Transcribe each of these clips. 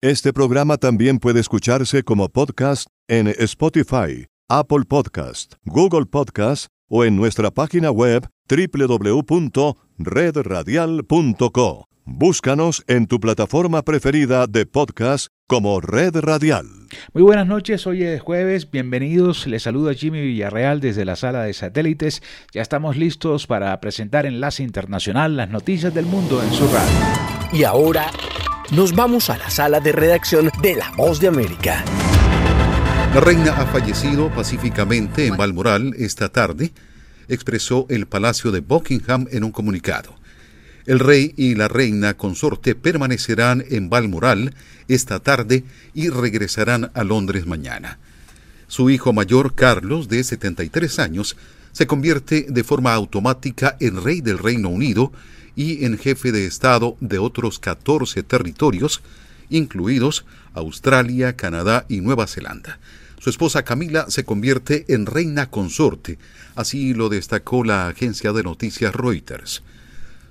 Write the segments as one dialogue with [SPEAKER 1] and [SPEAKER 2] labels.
[SPEAKER 1] Este programa también puede escucharse como podcast en Spotify, Apple Podcast, Google Podcast o en nuestra página web www.redradial.co. Búscanos en tu plataforma preferida de podcast como Red Radial.
[SPEAKER 2] Muy buenas noches, hoy es jueves, bienvenidos, les saluda Jimmy Villarreal desde la sala de satélites. Ya estamos listos para presentar Enlace Internacional, las noticias del mundo en su radio.
[SPEAKER 3] Y ahora nos vamos a la sala de redacción de La Voz de América.
[SPEAKER 4] La reina ha fallecido pacíficamente en Balmoral esta tarde, expresó el Palacio de Buckingham en un comunicado. El rey y la reina consorte permanecerán en Balmoral esta tarde y regresarán a Londres mañana. Su hijo mayor, Carlos, de 73 años, se convierte de forma automática en rey del Reino Unido y en jefe de Estado de otros 14 territorios, incluidos Australia, Canadá y Nueva Zelanda. Su esposa Camila se convierte en reina consorte, así lo destacó la agencia de noticias Reuters.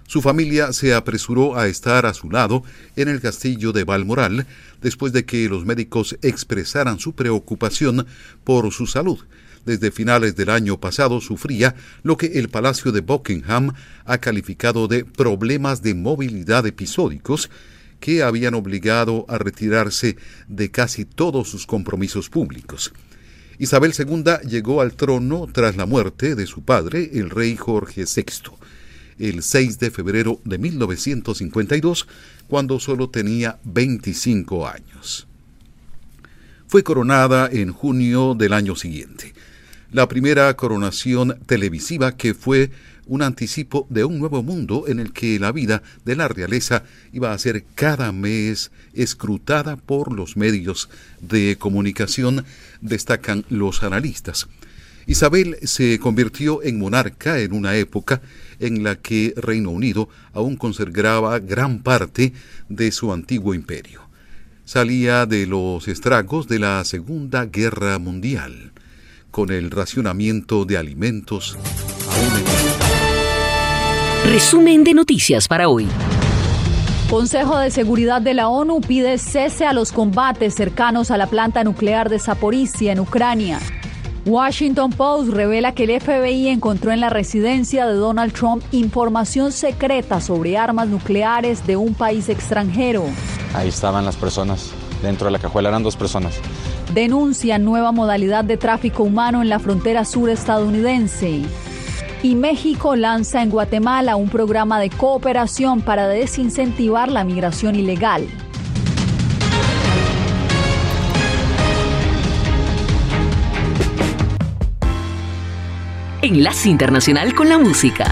[SPEAKER 4] Su familia se apresuró a estar a su lado en el castillo de Balmoral después de que los médicos expresaran su preocupación por su salud desde finales del año pasado sufría lo que el Palacio de Buckingham ha calificado de problemas de movilidad episódicos que habían obligado a retirarse de casi todos sus compromisos públicos. Isabel II llegó al trono tras la muerte de su padre, el rey Jorge VI, el 6 de febrero de 1952, cuando solo tenía 25 años. Fue coronada en junio del año siguiente la primera coronación televisiva que fue un anticipo de un nuevo mundo en el que la vida de la realeza iba a ser cada mes escrutada por los medios de comunicación, destacan los analistas. Isabel se convirtió en monarca en una época en la que Reino Unido aún conservaba gran parte de su antiguo imperio. Salía de los estragos de la Segunda Guerra Mundial con el racionamiento de alimentos aún
[SPEAKER 5] en... Resumen de noticias para hoy.
[SPEAKER 6] Consejo de Seguridad de la ONU pide cese a los combates cercanos a la planta nuclear de Zaporizhia en Ucrania. Washington Post revela que el FBI encontró en la residencia de Donald Trump información secreta sobre armas nucleares de un país extranjero.
[SPEAKER 7] Ahí estaban las personas, dentro de la cajuela eran dos personas
[SPEAKER 6] denuncia nueva modalidad de tráfico humano en la frontera sur estadounidense. Y México lanza en Guatemala un programa de cooperación para desincentivar la migración ilegal.
[SPEAKER 5] Enlace Internacional con la Música.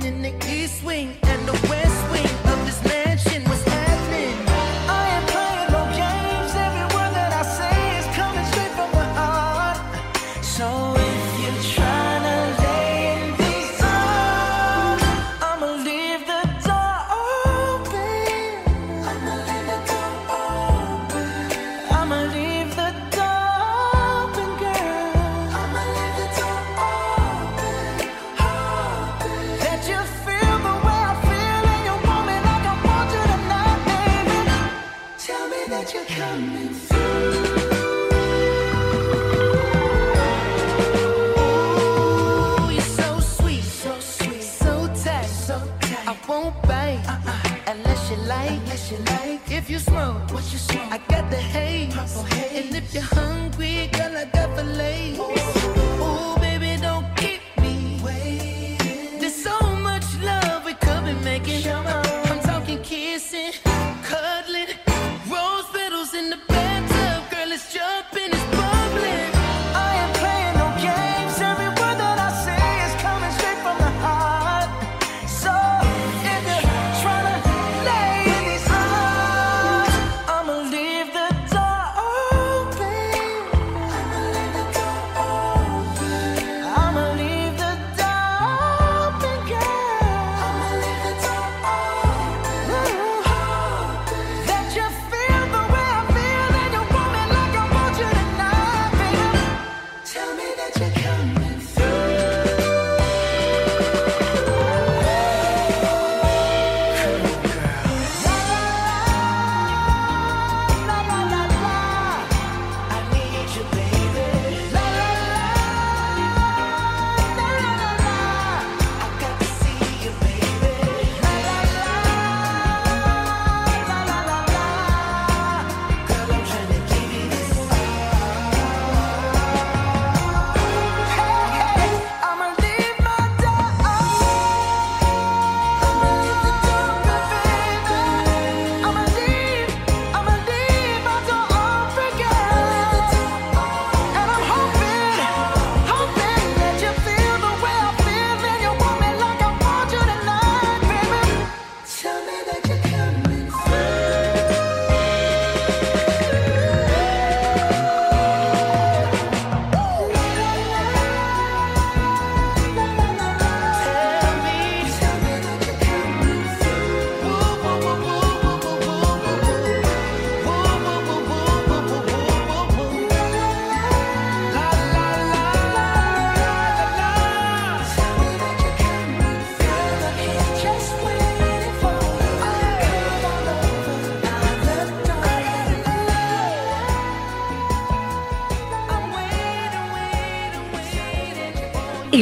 [SPEAKER 8] You like.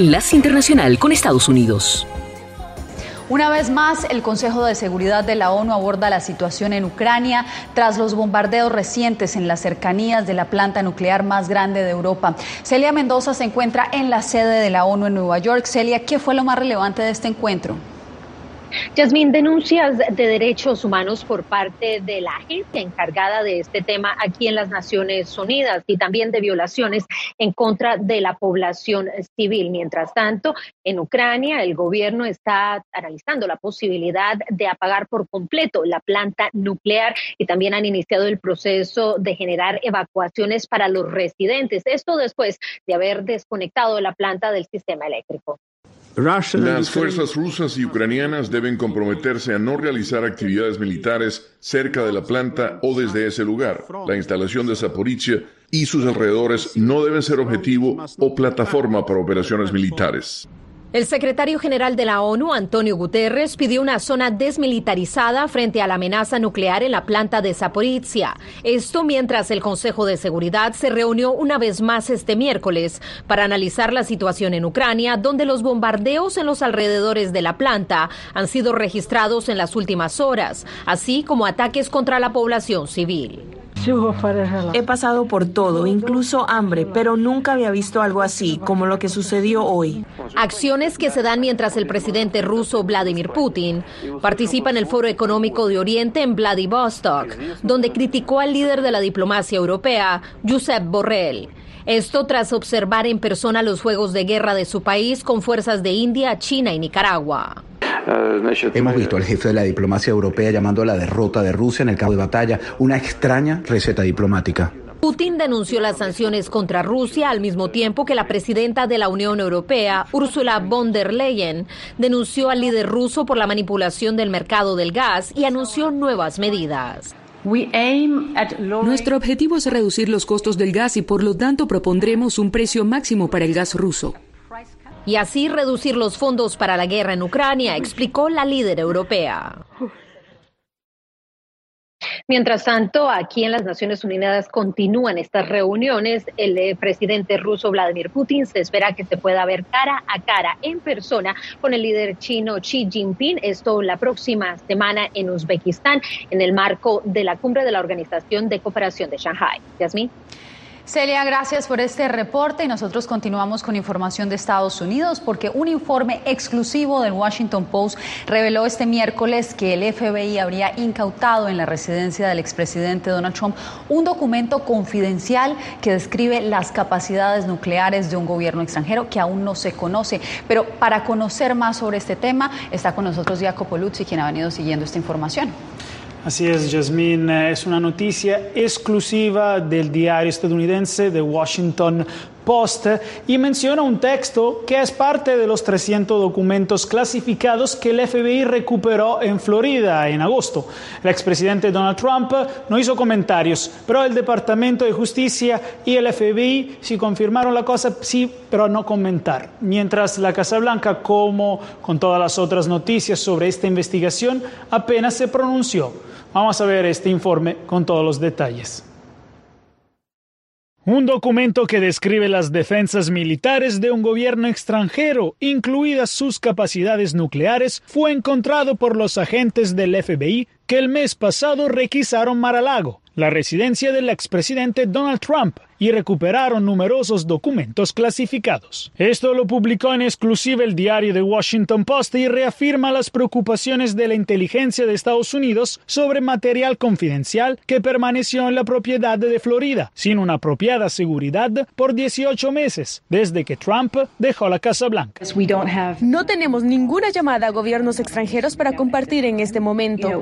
[SPEAKER 5] Enlace Internacional con Estados Unidos.
[SPEAKER 6] Una vez más, el Consejo de Seguridad de la ONU aborda la situación en Ucrania tras los bombardeos recientes en las cercanías de la planta nuclear más grande de Europa. Celia Mendoza se encuentra en la sede de la ONU en Nueva York. Celia, ¿qué fue lo más relevante de este encuentro?
[SPEAKER 9] Yasmín, denuncias de derechos humanos por parte de la agencia encargada de este tema aquí en las Naciones Unidas y también de violaciones en contra de la población civil. Mientras tanto, en Ucrania el gobierno está analizando la posibilidad de apagar por completo la planta nuclear y también han iniciado el proceso de generar evacuaciones para los residentes. Esto después de haber desconectado la planta del sistema eléctrico.
[SPEAKER 10] Las fuerzas rusas y ucranianas deben comprometerse a no realizar actividades militares cerca de la planta o desde ese lugar. La instalación de Zaporizhia y sus alrededores no deben ser objetivo o plataforma para operaciones militares.
[SPEAKER 9] El secretario general de la ONU, Antonio Guterres, pidió una zona desmilitarizada frente a la amenaza nuclear en la planta de Zaporizhia. Esto mientras el Consejo de Seguridad se reunió una vez más este miércoles para analizar la situación en Ucrania, donde los bombardeos en los alrededores de la planta han sido registrados en las últimas horas, así como ataques contra la población civil.
[SPEAKER 11] He pasado por todo, incluso hambre, pero nunca había visto algo así, como lo que sucedió hoy.
[SPEAKER 9] Acciones que se dan mientras el presidente ruso Vladimir Putin participa en el Foro Económico de Oriente en Vladivostok, donde criticó al líder de la diplomacia europea, Josep Borrell. Esto tras observar en persona los juegos de guerra de su país con fuerzas de India, China y Nicaragua.
[SPEAKER 12] Hemos visto al jefe de la diplomacia europea llamando a la derrota de Rusia en el campo de batalla una extraña receta diplomática.
[SPEAKER 9] Putin denunció las sanciones contra Rusia al mismo tiempo que la presidenta de la Unión Europea, Ursula von der Leyen, denunció al líder ruso por la manipulación del mercado del gas y anunció nuevas medidas.
[SPEAKER 13] Nuestro objetivo es reducir los costos del gas y por lo tanto propondremos un precio máximo para el gas ruso.
[SPEAKER 9] y así reducir los fondos para la guerra en Ucrania, explicó la líder europea. Mientras tanto, aquí en las Naciones Unidas continúan estas reuniones. El eh, presidente ruso Vladimir Putin se espera que se pueda ver cara a cara en persona con el líder chino Xi Jinping. Esto la próxima semana en Uzbekistán, en el marco de la cumbre de la Organización de Cooperación de Shanghai. Yasmin.
[SPEAKER 6] Celia, gracias por este reporte y nosotros continuamos con información de Estados Unidos porque un informe exclusivo del Washington Post reveló este miércoles que el FBI habría incautado en la residencia del expresidente Donald Trump un documento confidencial que describe las capacidades nucleares de un gobierno extranjero que aún no se conoce. Pero para conocer más sobre este tema está con nosotros Jacopo Luzzi, quien ha venido siguiendo esta información.
[SPEAKER 14] Así es, Jasmine. Es una noticia exclusiva del diario estadounidense The Washington Post y menciona un texto que es parte de los 300 documentos clasificados que el FBI recuperó en Florida en agosto. El expresidente Donald Trump no hizo comentarios, pero el Departamento de Justicia y el FBI sí confirmaron la cosa, sí, pero no comentar. Mientras la Casa Blanca, como con todas las otras noticias sobre esta investigación, apenas se pronunció. Vamos a ver este informe con todos los detalles. Un documento que describe las defensas militares de un gobierno extranjero, incluidas sus capacidades nucleares, fue encontrado por los agentes del FBI que el mes pasado requisaron Mar-a-Lago, la residencia del expresidente Donald Trump, y recuperaron numerosos documentos clasificados. Esto lo publicó en exclusiva el diario The Washington Post y reafirma las preocupaciones de la inteligencia de Estados Unidos sobre material confidencial que permaneció en la propiedad de Florida, sin una apropiada seguridad por 18 meses, desde que Trump dejó la Casa Blanca.
[SPEAKER 15] No tenemos ninguna llamada a gobiernos extranjeros para compartir en este momento.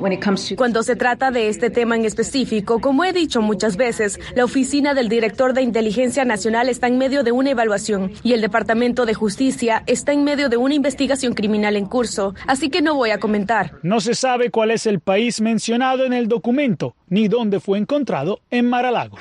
[SPEAKER 15] Cuando se trata de este tema en específico, como he dicho muchas veces, la oficina del director de Inteligencia Nacional está en medio de una evaluación y el Departamento de Justicia está en medio de una investigación criminal en curso, así que no voy a comentar.
[SPEAKER 14] No se sabe cuál es el país mencionado en el documento ni dónde fue encontrado en Mar-a-Lago.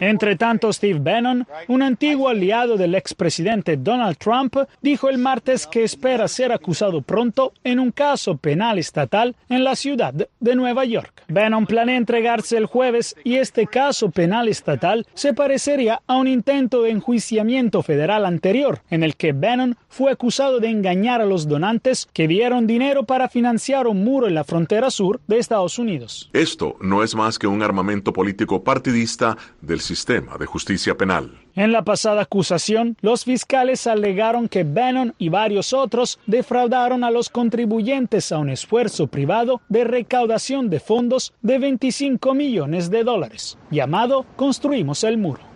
[SPEAKER 14] Entre tanto, Steve Bannon, un antiguo aliado del expresidente Donald Trump, dijo el martes que espera ser acusado pronto en un caso penal estatal en la ciudad de Nueva York. Bannon planea entregarse el jueves y este caso penal estatal se parecería a un intento de enjuiciamiento federal anterior, en el que Bannon fue acusado de engañar a los donantes que dieron dinero para financiar un muro en la frontera sur de Estados Unidos.
[SPEAKER 16] Esto no es más que un armamento político partidista del sistema de justicia penal.
[SPEAKER 14] En la pasada acusación, los fiscales alegaron que Bannon y varios otros defraudaron a los contribuyentes a un esfuerzo privado de recaudación de fondos de 25 millones de dólares, llamado Construimos el Muro.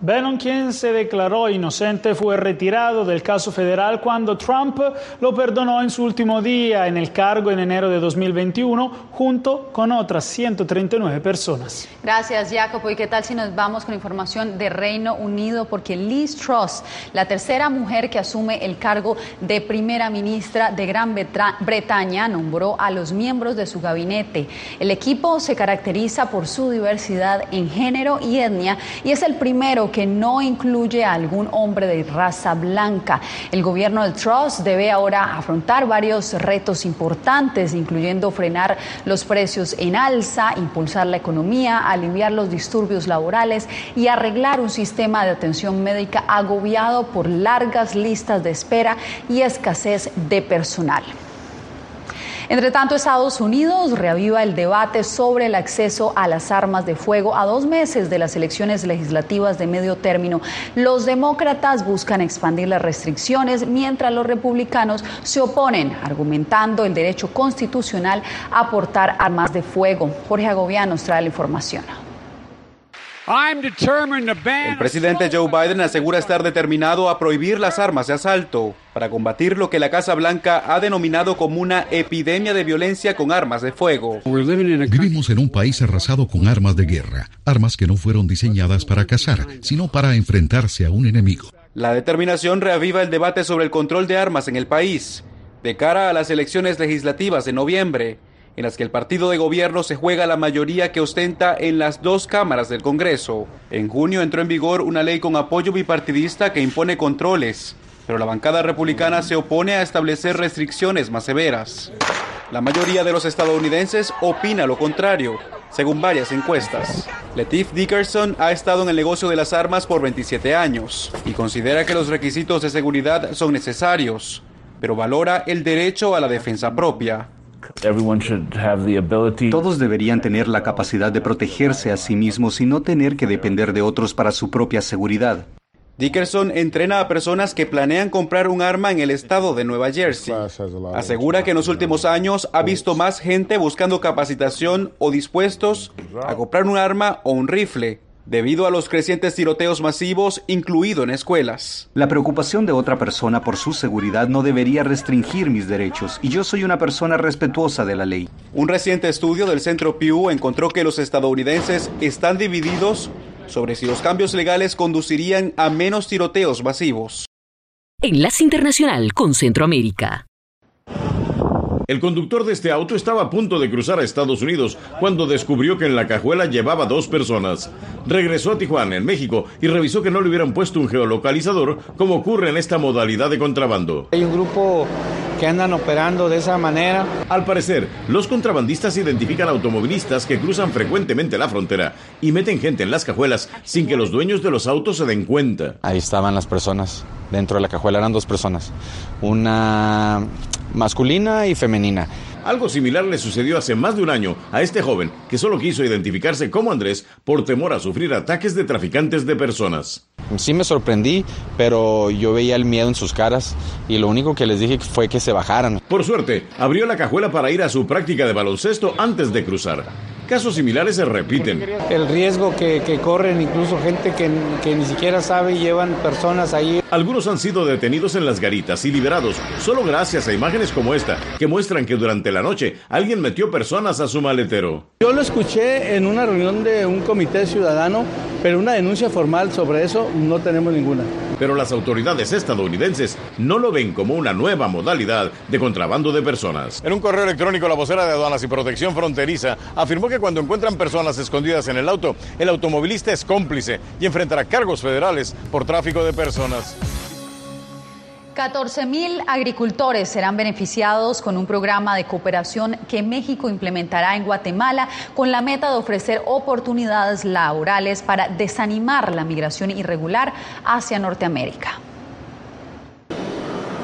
[SPEAKER 14] Bannon, quien se declaró inocente, fue retirado del caso federal cuando Trump lo perdonó en su último día en el cargo en enero de 2021, junto con otras 139 personas.
[SPEAKER 6] Gracias, Jacopo. ¿Y qué tal si nos vamos con información de Reino Unido? Porque Liz Truss, la tercera mujer que asume el cargo de primera ministra de Gran Bretaña, nombró a los miembros de su gabinete. El equipo se caracteriza por su diversidad en género y etnia y es el primero que no incluye a algún hombre de raza blanca. El gobierno del Truss debe ahora afrontar varios retos importantes, incluyendo frenar los precios en alza, impulsar la economía, aliviar los disturbios laborales y arreglar un sistema de atención médica agobiado por largas listas de espera y escasez de personal. Entre tanto, Estados Unidos reaviva el debate sobre el acceso a las armas de fuego a dos meses de las elecciones legislativas de medio término. Los demócratas buscan expandir las restricciones mientras los republicanos se oponen, argumentando el derecho constitucional a portar armas de fuego. Jorge Agobián nos trae la información.
[SPEAKER 17] El presidente Joe Biden asegura estar determinado a prohibir las armas de asalto para combatir lo que la Casa Blanca ha denominado como una epidemia de violencia con armas de fuego.
[SPEAKER 18] Vivimos en un país arrasado con armas de guerra, armas que no fueron diseñadas para cazar, sino para enfrentarse a un enemigo.
[SPEAKER 17] La determinación reaviva el debate sobre el control de armas en el país. De cara a las elecciones legislativas de noviembre, en las que el partido de gobierno se juega la mayoría que ostenta en las dos cámaras del Congreso. En junio entró en vigor una ley con apoyo bipartidista que impone controles, pero la bancada republicana se opone a establecer restricciones más severas. La mayoría de los estadounidenses opina lo contrario, según varias encuestas. Letif Dickerson ha estado en el negocio de las armas por 27 años y considera que los requisitos de seguridad son necesarios, pero valora el derecho a la defensa propia.
[SPEAKER 19] Todos deberían tener la capacidad de protegerse a sí mismos y no tener que depender de otros para su propia seguridad.
[SPEAKER 17] Dickerson entrena a personas que planean comprar un arma en el estado de Nueva Jersey. Asegura que en los últimos años ha visto más gente buscando capacitación o dispuestos a comprar un arma o un rifle debido a los crecientes tiroteos masivos, incluido en escuelas.
[SPEAKER 19] La preocupación de otra persona por su seguridad no debería restringir mis derechos, y yo soy una persona respetuosa de la ley.
[SPEAKER 17] Un reciente estudio del Centro Pew encontró que los estadounidenses están divididos sobre si los cambios legales conducirían a menos tiroteos masivos.
[SPEAKER 5] Enlace Internacional con Centroamérica.
[SPEAKER 20] El conductor de este auto estaba a punto de cruzar a Estados Unidos cuando descubrió que en la cajuela llevaba dos personas. Regresó a Tijuana, en México, y revisó que no le hubieran puesto un geolocalizador como ocurre en esta modalidad de contrabando.
[SPEAKER 21] Hay un grupo que andan operando de esa manera.
[SPEAKER 20] Al parecer, los contrabandistas identifican automovilistas que cruzan frecuentemente la frontera y meten gente en las cajuelas sin que los dueños de los autos se den cuenta.
[SPEAKER 7] Ahí estaban las personas. Dentro de la cajuela eran dos personas. Una masculina y femenina.
[SPEAKER 20] Algo similar le sucedió hace más de un año a este joven que solo quiso identificarse como Andrés por temor a sufrir ataques de traficantes de personas.
[SPEAKER 7] Sí me sorprendí, pero yo veía el miedo en sus caras y lo único que les dije fue que se bajaran.
[SPEAKER 20] Por suerte, abrió la cajuela para ir a su práctica de baloncesto antes de cruzar. Casos similares se repiten.
[SPEAKER 21] El riesgo que, que corren incluso gente que, que, ni siquiera sabe y llevan personas ahí.
[SPEAKER 20] Algunos han sido detenidos en las garitas y liberados solo gracias a imágenes como esta, que muestran que durante la noche alguien metió personas a su maletero.
[SPEAKER 21] Yo lo escuché en una reunión de un comité ciudadano, pero una denuncia formal sobre eso no tenemos ninguna.
[SPEAKER 20] Pero las autoridades estadounidenses no lo ven como una nueva modalidad de contrabando de personas. En un correo electrónico, la vocera de aduanas y protección fronteriza afirmó que cuando encuentran personas escondidas en el auto, el automovilista es cómplice y enfrentará cargos federales por tráfico de personas.
[SPEAKER 6] 14 mil agricultores serán beneficiados con un programa de cooperación que México implementará en Guatemala con la meta de ofrecer oportunidades laborales para desanimar la migración irregular hacia Norteamérica.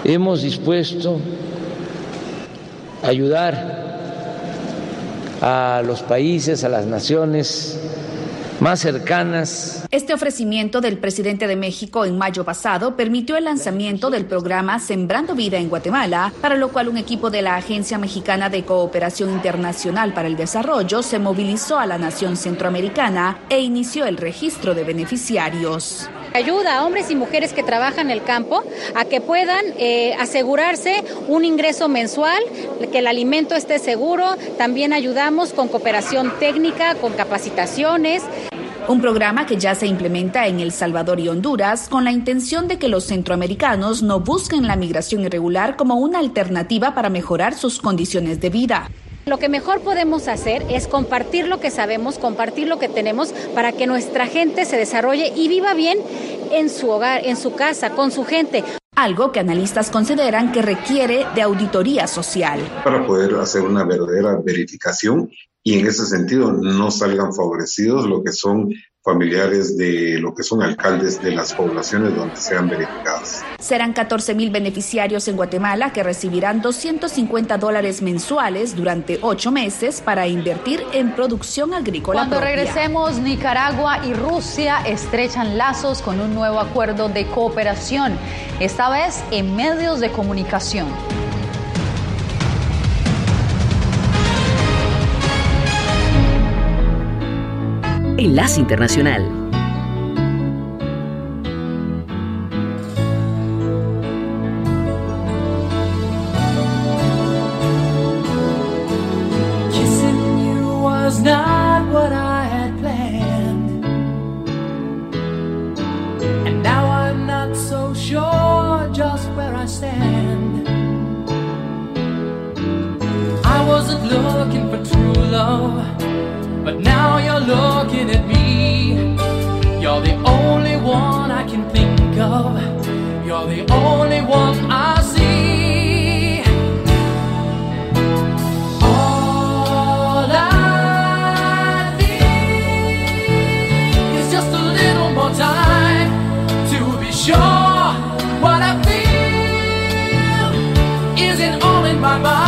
[SPEAKER 22] Hemos dispuesto ayudar a los países, a las naciones más cercanas.
[SPEAKER 23] Este ofrecimiento del presidente de México en mayo pasado permitió el lanzamiento del programa Sembrando Vida en Guatemala, para lo cual un equipo de la Agencia Mexicana de Cooperación Internacional para el Desarrollo se movilizó a la nación centroamericana e inició el registro de beneficiarios
[SPEAKER 24] ayuda a hombres y mujeres que trabajan en el campo a que puedan eh, asegurarse un ingreso mensual, que el alimento esté seguro. También ayudamos con cooperación técnica, con capacitaciones.
[SPEAKER 23] Un programa que ya se implementa en El Salvador y Honduras con la intención de que los centroamericanos no busquen la migración irregular como una alternativa para mejorar sus condiciones de vida.
[SPEAKER 24] Lo que mejor podemos hacer es compartir lo que sabemos, compartir lo que tenemos para que nuestra gente se desarrolle y viva bien en su hogar, en su casa, con su gente.
[SPEAKER 23] Algo que analistas consideran que requiere de auditoría social.
[SPEAKER 25] Para poder hacer una verdadera verificación y en ese sentido no salgan favorecidos lo que son familiares de lo que son alcaldes de las poblaciones donde sean verificados.
[SPEAKER 23] Serán 14 mil beneficiarios en Guatemala que recibirán 250 dólares mensuales durante ocho meses para invertir en producción agrícola.
[SPEAKER 6] Cuando regresemos, Nicaragua y Rusia estrechan lazos con un nuevo acuerdo de cooperación, esta vez en medios de comunicación.
[SPEAKER 5] Enlace Internacional.
[SPEAKER 26] Kissing you was not what I had planned. And now I'm not so sure just where I stand. I wasn't looking for true love. But now my mind.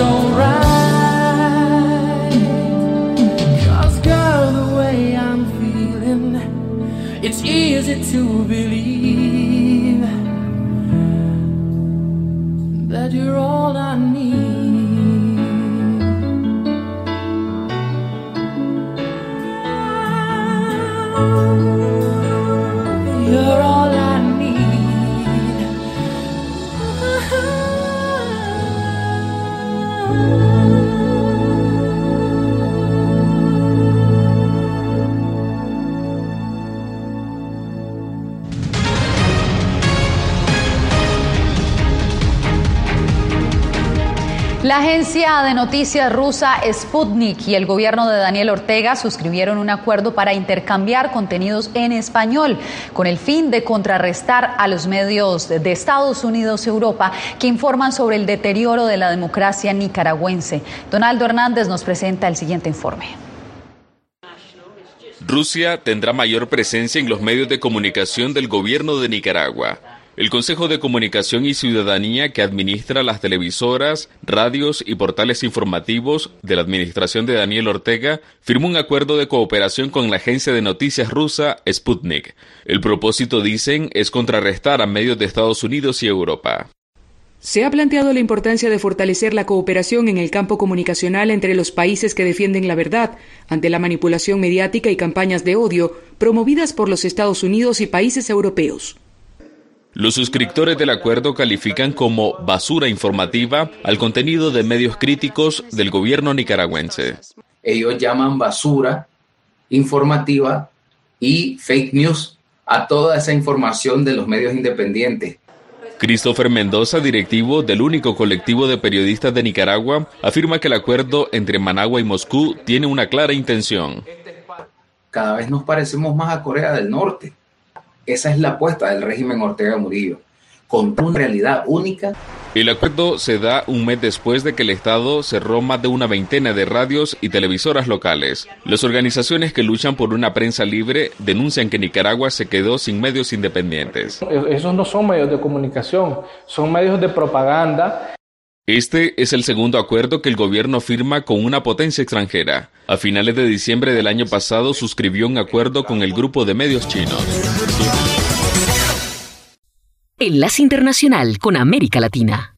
[SPEAKER 26] Felt so right. Cause girl, the way I'm feeling, it's easy to believe that you're all I need.
[SPEAKER 6] La agencia de noticias rusa Sputnik y el gobierno de Daniel Ortega suscribieron un acuerdo para intercambiar contenidos en español con el fin de contrarrestar a los medios de Estados Unidos y Europa que informan sobre el deterioro de la democracia nicaragüense. Donaldo Hernández nos presenta el siguiente informe.
[SPEAKER 27] Rusia tendrá mayor presencia en los medios de comunicación del gobierno de Nicaragua. El Consejo de Comunicación y Ciudadanía, que administra las televisoras, radios y portales informativos de la administración de Daniel Ortega, firmó un acuerdo de cooperación con la agencia de noticias rusa Sputnik. El propósito, dicen, es contrarrestar a medios de Estados Unidos y Europa.
[SPEAKER 13] Se ha planteado la importancia de fortalecer la cooperación en el campo comunicacional entre los países que defienden la verdad ante la manipulación mediática y campañas de odio promovidas por los Estados Unidos y países europeos.
[SPEAKER 27] Los suscriptores del acuerdo califican como basura informativa al contenido de medios críticos del gobierno nicaragüense.
[SPEAKER 28] Ellos llaman basura informativa y fake news a toda esa información de los medios independientes.
[SPEAKER 27] Christopher Mendoza, directivo del único colectivo de periodistas de Nicaragua, afirma que el acuerdo entre Managua y Moscú tiene una clara intención.
[SPEAKER 28] Cada vez nos parecemos más a Corea del Norte. Esa es la apuesta del régimen Ortega Murillo, con una realidad única.
[SPEAKER 27] El acuerdo se da un mes después de que el Estado cerró más de una veintena de radios y televisoras locales. Las organizaciones que luchan por una prensa libre denuncian que Nicaragua se quedó sin medios independientes.
[SPEAKER 21] Esos no son medios de comunicación, son medios de propaganda.
[SPEAKER 27] Este es el segundo acuerdo que el gobierno firma con una potencia extranjera. A finales de diciembre del año pasado suscribió un acuerdo con el grupo de medios chinos.
[SPEAKER 5] Enlace Internacional con América Latina.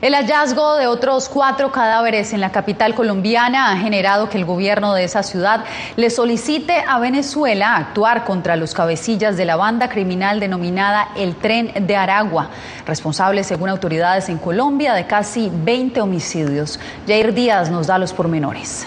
[SPEAKER 6] El hallazgo de otros cuatro cadáveres en la capital colombiana ha generado que el gobierno de esa ciudad le solicite a Venezuela actuar contra los cabecillas de la banda criminal denominada El Tren de Aragua, responsable, según autoridades en Colombia, de casi 20 homicidios. Jair Díaz nos da los pormenores.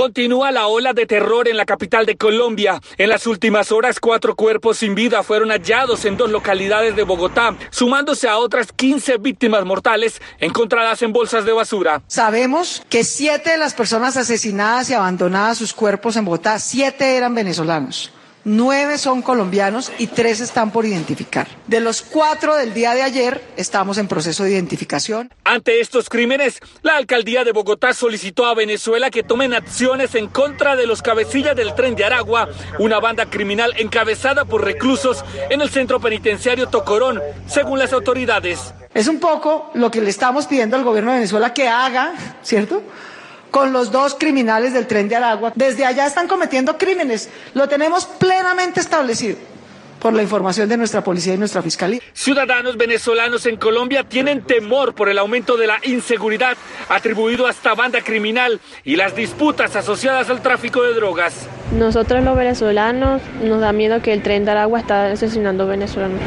[SPEAKER 29] Continúa la ola de terror en la capital de Colombia. En las últimas horas, cuatro cuerpos sin vida fueron hallados en dos localidades de Bogotá, sumándose a otras 15 víctimas mortales encontradas en bolsas de basura.
[SPEAKER 30] Sabemos que siete de las personas asesinadas y abandonadas sus cuerpos en Bogotá, siete eran venezolanos. Nueve son colombianos y tres están por identificar. De los cuatro del día de ayer, estamos en proceso de identificación.
[SPEAKER 29] Ante estos crímenes, la alcaldía de Bogotá solicitó a Venezuela que tomen acciones en contra de los cabecillas del tren de Aragua, una banda criminal encabezada por reclusos en el centro penitenciario Tocorón, según las autoridades.
[SPEAKER 30] Es un poco lo que le estamos pidiendo al gobierno de Venezuela que haga, ¿cierto? Con los dos criminales del tren de Aragua. Desde allá están cometiendo crímenes. Lo tenemos plenamente establecido por la información de nuestra policía y nuestra fiscalía.
[SPEAKER 29] Ciudadanos venezolanos en Colombia tienen temor por el aumento de la inseguridad atribuido a esta banda criminal y las disputas asociadas al tráfico de drogas.
[SPEAKER 31] Nosotros los venezolanos nos da miedo que el tren de Aragua está asesinando venezolanos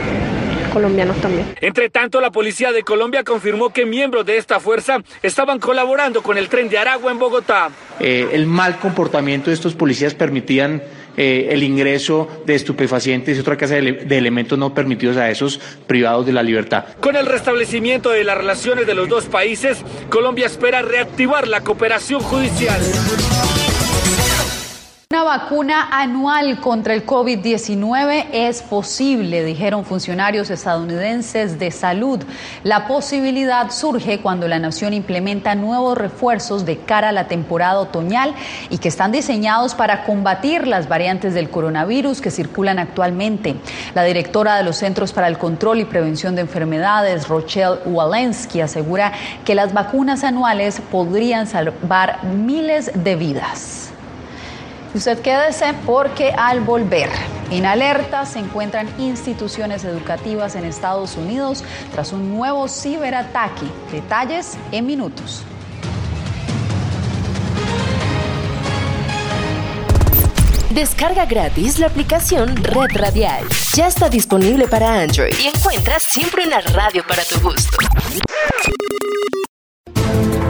[SPEAKER 31] colombianos también.
[SPEAKER 29] Entre tanto, la policía de Colombia confirmó que miembros de esta fuerza estaban colaborando con el tren de Aragua en Bogotá.
[SPEAKER 32] Eh, el mal comportamiento de estos policías permitían eh, el ingreso de estupefacientes y otra clase de, de, elementos no permitidos a esos privados de la libertad.
[SPEAKER 29] Con el restablecimiento de las relaciones de los dos países, Colombia espera reactivar la cooperación judicial.
[SPEAKER 6] Una vacuna anual contra el COVID-19 es posible, dijeron funcionarios estadounidenses de salud. La posibilidad surge cuando la nación implementa nuevos refuerzos de cara a la temporada otoñal y que están diseñados para combatir las variantes del coronavirus que circulan actualmente. La directora de los Centros para el Control y Prevención de Enfermedades, Rochelle Walensky, asegura que las vacunas anuales podrían salvar miles de vidas. Usted quédese porque al volver en alerta se encuentran instituciones educativas en Estados Unidos tras un nuevo ciberataque. Detalles en minutos.
[SPEAKER 5] Descarga gratis la aplicación Red Radial. Ya está disponible para Android y encuentras siempre una radio para tu gusto.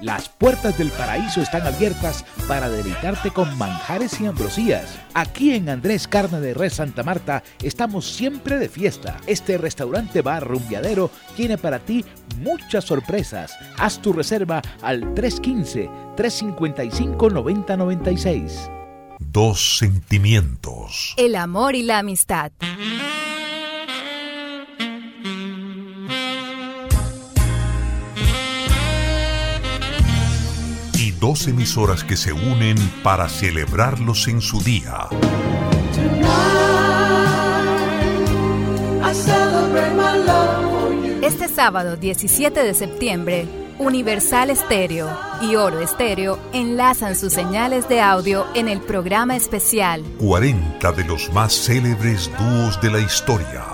[SPEAKER 33] Las puertas del paraíso están abiertas para deleitarte con manjares y ambrosías. Aquí en Andrés Carne de Res Santa Marta estamos siempre de fiesta. Este restaurante bar rumbiadero tiene para ti muchas sorpresas. Haz tu reserva al 315-355-9096.
[SPEAKER 34] Dos sentimientos.
[SPEAKER 35] El amor y la amistad.
[SPEAKER 34] Dos emisoras que se unen para celebrarlos en su día.
[SPEAKER 35] Este sábado 17 de septiembre, Universal Estéreo y Oro Estéreo enlazan sus señales de audio en el programa especial
[SPEAKER 34] 40 de los más célebres dúos de la historia.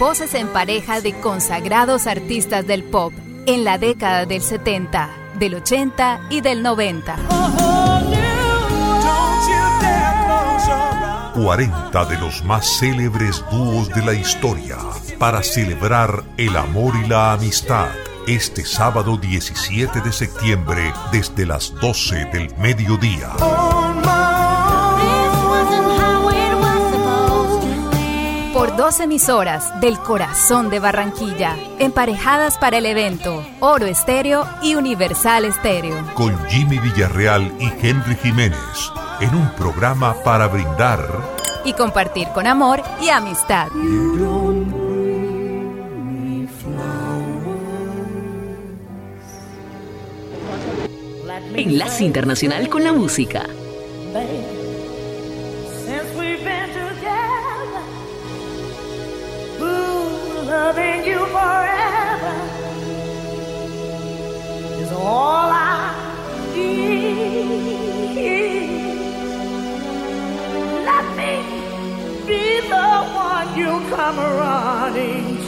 [SPEAKER 35] Voces en pareja de consagrados artistas del pop en la década del 70, del 80 y del 90.
[SPEAKER 34] 40 de los más célebres dúos de la historia para celebrar el amor y la amistad este sábado 17 de septiembre desde las 12 del mediodía.
[SPEAKER 35] Dos emisoras del corazón de Barranquilla, emparejadas para el evento Oro Estéreo y Universal Estéreo.
[SPEAKER 34] Con Jimmy Villarreal y Henry Jiménez, en un programa para brindar
[SPEAKER 35] y compartir con amor y amistad.
[SPEAKER 5] Enlace Internacional con la Música.
[SPEAKER 36] I'm running.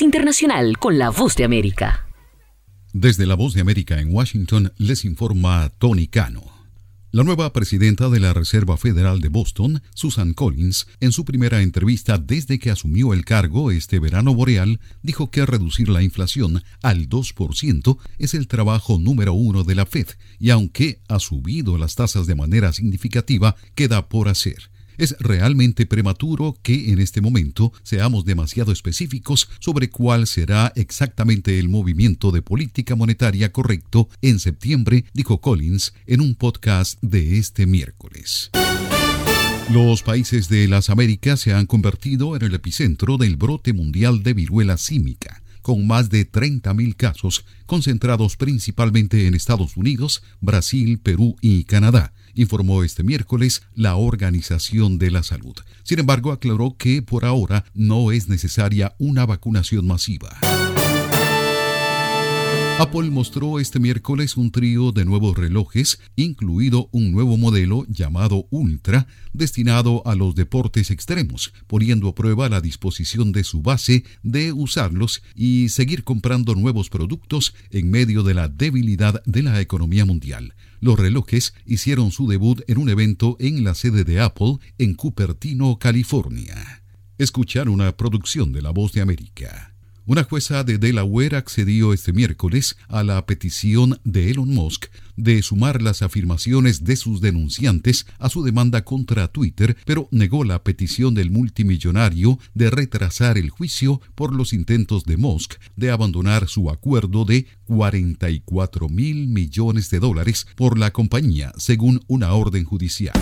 [SPEAKER 36] Internacional con la Voz de América.
[SPEAKER 4] Desde la Voz de América en Washington les informa Tony Cano. La nueva presidenta de la Reserva Federal de Boston, Susan Collins, en su primera entrevista desde que asumió el cargo este verano boreal, dijo que reducir la inflación al 2% es el trabajo número uno de la Fed y aunque ha subido las tasas de manera significativa, queda por hacer. Es realmente prematuro que en este momento seamos demasiado específicos sobre cuál será exactamente el movimiento de política monetaria correcto en septiembre, dijo Collins en un podcast de este miércoles. Los países de las Américas se han convertido en el epicentro del brote mundial de viruela símica con más de 30.000 casos, concentrados principalmente en Estados Unidos, Brasil, Perú y Canadá, informó este miércoles la Organización de la Salud. Sin embargo, aclaró que por ahora no es necesaria una vacunación masiva. Apple mostró este miércoles un trío de nuevos relojes, incluido un nuevo modelo llamado Ultra, destinado a los deportes extremos, poniendo a prueba la disposición de su base de usarlos y seguir comprando nuevos productos en medio de la debilidad de la economía mundial. Los relojes hicieron su debut en un evento en la sede de Apple en Cupertino, California. Escuchar una producción de La Voz de América. Una jueza de Delaware accedió este miércoles a la petición de Elon Musk de sumar las afirmaciones de sus denunciantes a su demanda contra Twitter, pero negó la petición del multimillonario de retrasar el juicio por los intentos de Musk de abandonar su acuerdo de 44 mil millones de dólares por la compañía, según una orden judicial.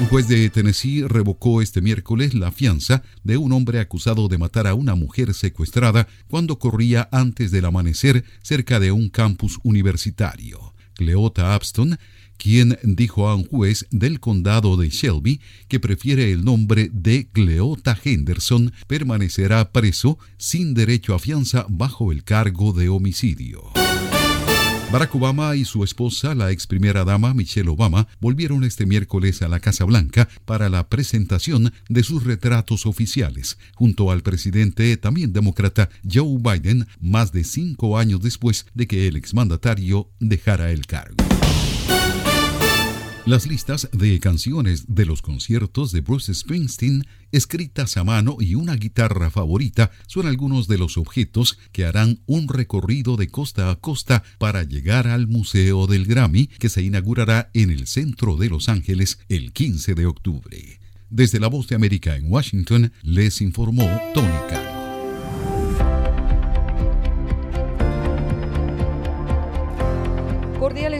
[SPEAKER 4] Un juez de Tennessee revocó este miércoles la fianza de un hombre acusado de matar a una mujer secuestrada cuando corría antes del amanecer cerca de un campus universitario. Cleota Abston, quien dijo a un juez del condado de Shelby que prefiere el nombre de Cleota Henderson, permanecerá preso sin derecho a fianza bajo el cargo de homicidio. Barack Obama y su esposa, la ex primera dama Michelle Obama, volvieron este miércoles a la Casa Blanca para la presentación de sus retratos oficiales, junto al presidente también demócrata Joe Biden, más de cinco años después de que el exmandatario dejara el cargo. Las listas de canciones de los conciertos de Bruce Springsteen, escritas a mano y una guitarra favorita son algunos de los objetos que harán un recorrido de costa a costa para llegar al Museo del Grammy que se inaugurará en el centro de Los Ángeles el 15 de octubre. Desde la Voz de América en Washington les informó Tony Cano.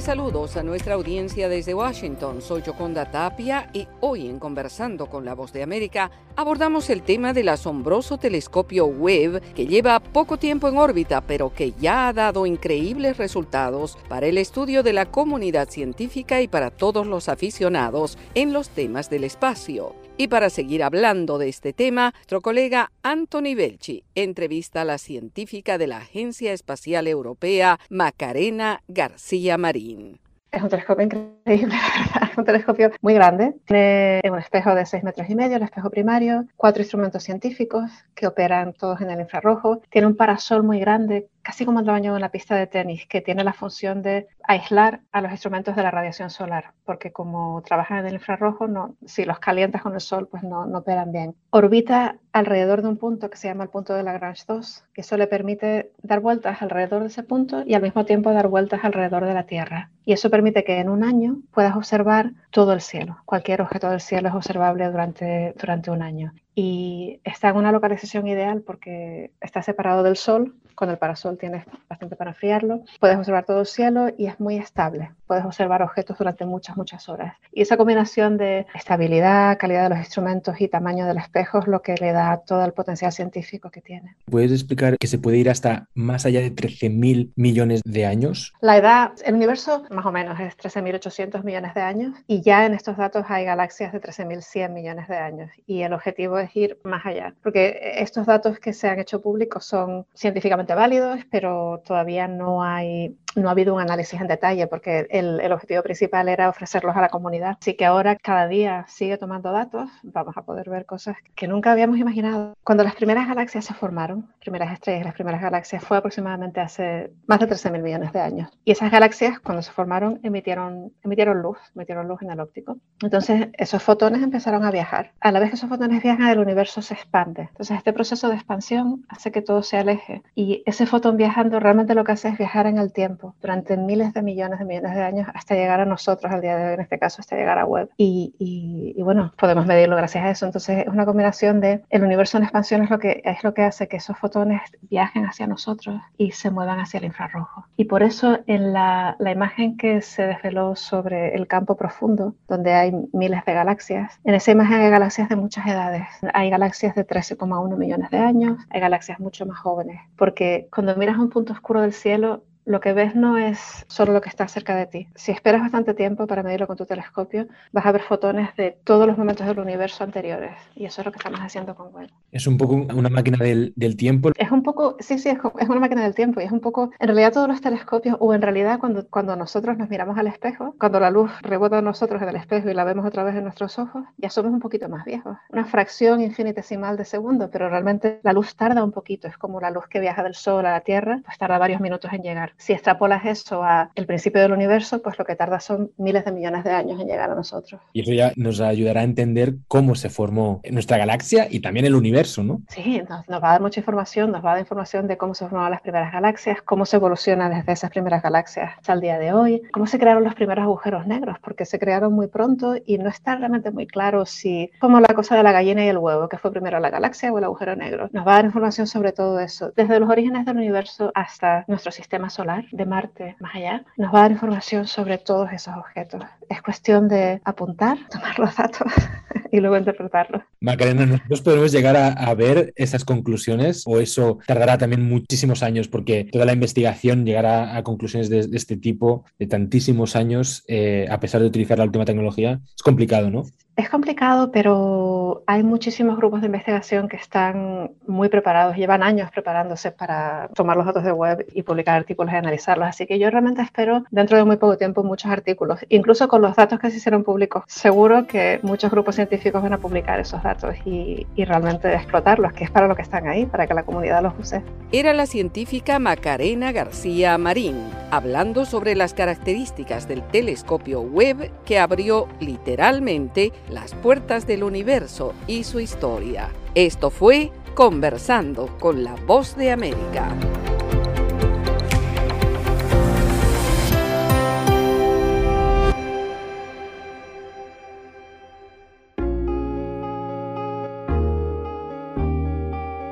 [SPEAKER 37] Saludos a nuestra audiencia desde Washington. Soy Yoconda Tapia y hoy en Conversando con la Voz de América abordamos el tema del asombroso telescopio Webb que lleva poco tiempo en órbita pero que ya ha dado increíbles resultados para el estudio de la comunidad científica y para todos los aficionados en los temas del espacio. Y para seguir hablando de este tema, nuestro colega Anthony Belchi entrevista a la científica de la Agencia Espacial Europea, Macarena García Marín.
[SPEAKER 38] Es un telescopio increíble, Es un telescopio muy grande. Tiene un espejo de 6 metros y medio, el espejo primario, cuatro instrumentos científicos que operan todos en el infrarrojo. Tiene un parasol muy grande, casi como el tamaño de una pista de tenis, que tiene la función de aislar a los instrumentos de la radiación solar, porque como trabajan en el infrarrojo, no, si los calientas con el sol, pues no, no operan bien. Orbita alrededor de un punto que se llama el punto de Lagrange 2, que eso le permite dar vueltas alrededor de ese punto y al mismo tiempo dar vueltas alrededor de la Tierra. Y eso permite que en un año puedas observar todo el cielo. Cualquier objeto del cielo es observable durante, durante un año. Y está en una localización ideal porque está separado del Sol, con el parasol tienes bastante para enfriarlo. Puedes observar todo el cielo y es muy estable. Puedes observar objetos durante muchas, muchas horas. Y esa combinación de estabilidad, calidad de los instrumentos y tamaño del espejo es lo que le da todo el potencial científico que tiene.
[SPEAKER 33] ¿Puedes explicar que se puede ir hasta más allá de 13.000 millones de años?
[SPEAKER 38] La edad, el universo más o menos es 13.800 millones de años y ya en estos datos hay galaxias de 13.100 millones de años y el objetivo es ir más allá, porque estos datos que se han hecho públicos son científicamente válidos, pero todavía no hay no ha habido un análisis en detalle porque el, el, objetivo principal era ofrecerlos a la comunidad. Así que ahora cada día sigue tomando datos, vamos a poder ver cosas que nunca habíamos imaginado. Cuando las primeras galaxias se formaron, primeras estrellas, las primeras galaxias, fue aproximadamente hace más de 13 mil millones de años. Y esas galaxias, cuando se formaron, emitieron, emitieron luz, emitieron luz en el óptico. Entonces, esos fotones empezaron a viajar. A la vez que esos fotones viajan, el universo se expande. Entonces, este proceso de expansión hace que todo se aleje. Y ese fotón viajando realmente lo que hace es viajar en el tiempo durante miles de millones de millones de años hasta llegar a nosotros al día de hoy, en este caso, hasta llegar a web. Y, y, bueno, podemos medirlo gracias a eso. Entonces, es una combinación de el universo en expansión es lo que, es lo que hace que esos fotones viajen hacia nosotros y se muevan hacia el infrarrojo. Y por eso en la, la imagen que se desveló sobre el campo profundo, donde hay miles de galaxias, en esa imagen hay galaxias de muchas edades. Hay galaxias de 13,1 millones de años, hay galaxias mucho más jóvenes, porque cuando miras un punto oscuro del cielo, lo que ves no es solo lo que está cerca de ti. Si esperas bastante tiempo para medirlo con tu telescopio, vas a ver fotones de todos los momentos del universo anteriores. Y eso es lo que estamos haciendo con Webb.
[SPEAKER 33] Es un poco una máquina del, del tiempo.
[SPEAKER 38] Es un poco, sí, sí, es, es, una máquina del tiempo. Y es un poco, en realidad todos los telescopios, o en realidad cuando, cuando nosotros nos miramos al espejo, cuando la luz rebota a nosotros en el espejo y la vemos otra vez en nuestros ojos, ya somos un poquito más viejos. Una fracción infinitesimal de segundo, pero realmente la luz tarda un poquito. Es como la luz que viaja del Sol a la Tierra, pues tarda varios minutos en llegar. Si extrapolas eso al principio del universo, pues lo que tarda son miles de millones de años en llegar a nosotros.
[SPEAKER 33] Y eso ya nos ayudará a entender cómo se formó nuestra galaxia y también el universo, ¿no?
[SPEAKER 38] Sí, nos, nos va a dar mucha información, nos va a dar información de cómo se formaron las primeras galaxias, cómo se evoluciona desde esas primeras galaxias hasta el día de hoy, cómo se crearon los primeros agujeros negros, porque se crearon muy pronto y no está realmente muy claro si, como la cosa de la gallina y el huevo, que fue primero la galaxia o el agujero negro. Nos va a dar información sobre todo eso, desde los orígenes del universo hasta nuestro sistema solar, de Marte más allá, nos va a dar información sobre todos esos objetos. Es cuestión de apuntar, tomar los datos y luego interpretarlos.
[SPEAKER 33] Macarena, ¿nosotros podemos llegar a, ver esas conclusiones o eso tardará también muchísimos años porque toda la investigación llegará a conclusiones de, de este tipo de tantísimos años eh, a pesar de utilizar la última tecnología? Es complicado, ¿no?
[SPEAKER 38] Es complicado, pero hay muchísimos grupos de investigación que están muy preparados, llevan años preparándose para tomar los datos de web y publicar artículos y analizarlos. Así que yo realmente espero dentro de muy poco tiempo muchos artículos, incluso con los datos que se hicieron públicos. Seguro que muchos grupos científicos van a publicar esos datos y, realmente explotarlos, que es para lo que están ahí, para que la comunidad los use.
[SPEAKER 37] Era la científica Macarena García Marín, hablando sobre las características del telescopio Webb que abrió literalmente las puertas del universo y su historia. Esto fue Conversando con la Voz de América.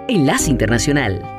[SPEAKER 39] Enlace Internacional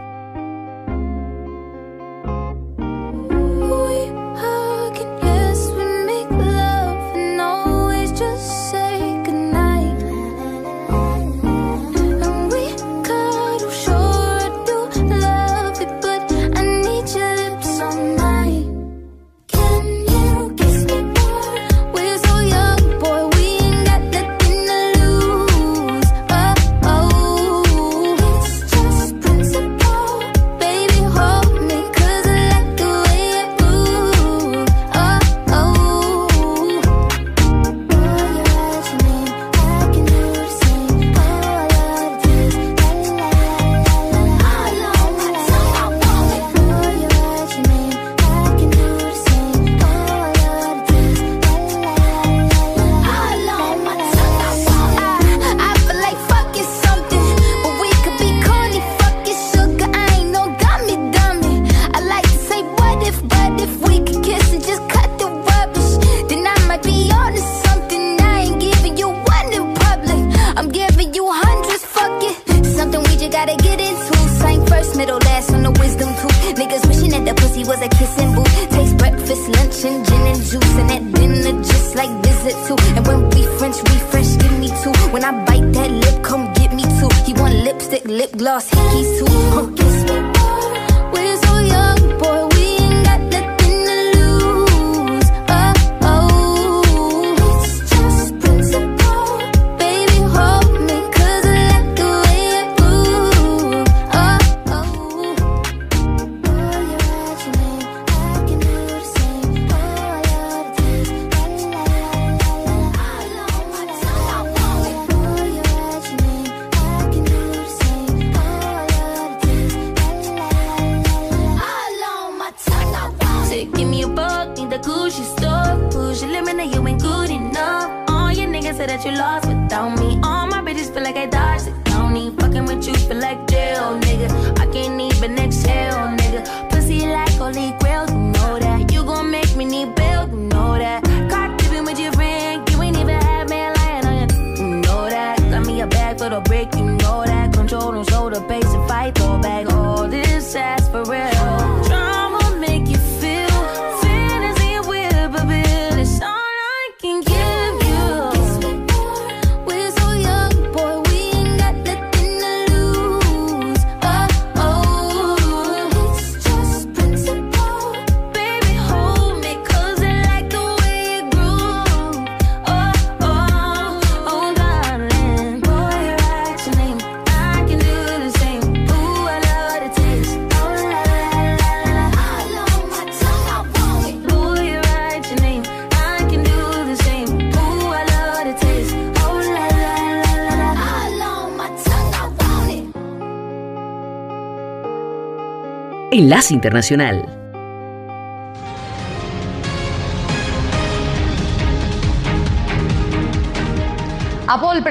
[SPEAKER 36] Enlace Internacional.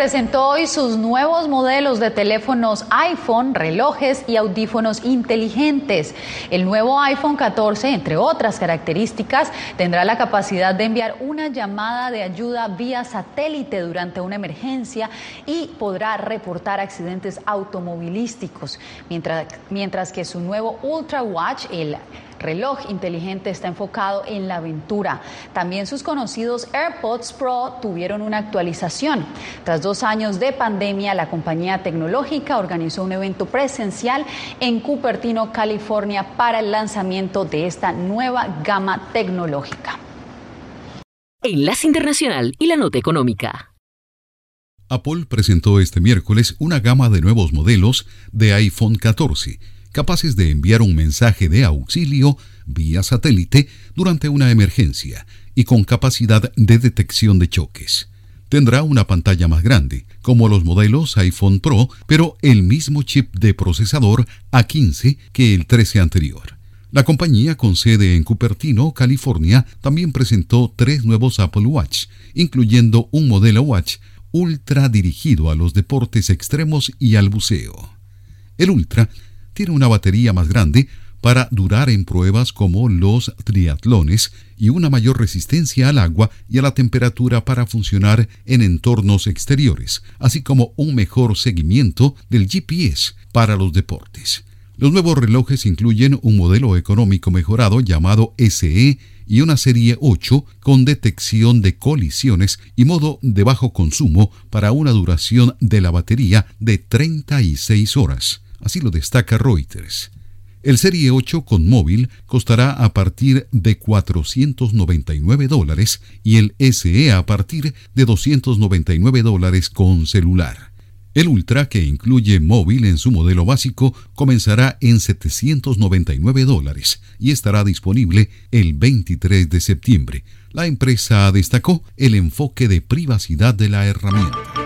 [SPEAKER 6] Presentó hoy sus nuevos modelos de teléfonos iPhone, relojes y audífonos inteligentes. El nuevo iPhone 14, entre otras características, tendrá la capacidad de enviar una llamada de ayuda vía satélite durante una emergencia y podrá reportar accidentes automovilísticos, mientras, mientras que su nuevo Ultra Watch, el reloj inteligente está enfocado en la aventura. También sus conocidos AirPods Pro tuvieron una actualización. Tras dos años de pandemia, la compañía tecnológica organizó un evento presencial en Cupertino, California, para el lanzamiento de esta nueva gama tecnológica.
[SPEAKER 36] Enlace Internacional y la nota económica.
[SPEAKER 4] Apple presentó este miércoles una gama de nuevos modelos de iPhone 14 capaces de enviar un mensaje de auxilio vía satélite durante una emergencia y con capacidad de detección de choques. Tendrá una pantalla más grande, como los modelos iPhone Pro, pero el mismo chip de procesador A15 que el 13 anterior. La compañía con sede en Cupertino, California, también presentó tres nuevos Apple Watch, incluyendo un modelo Watch ultra dirigido a los deportes extremos y al buceo. El Ultra tiene una batería más grande para durar en pruebas como los triatlones y una mayor resistencia al agua y a la temperatura para funcionar en entornos exteriores, así como un mejor seguimiento del GPS para los deportes. Los nuevos relojes incluyen un modelo económico mejorado llamado SE y una serie 8 con detección de colisiones y modo de bajo consumo para una duración de la batería de 36 horas. Así lo destaca Reuters. El Serie 8 con móvil costará a partir de 499 dólares y el SE a partir de 299 dólares con celular. El Ultra, que incluye móvil en su modelo básico, comenzará en 799 dólares y estará disponible el 23 de septiembre. La empresa destacó el enfoque de privacidad de la herramienta.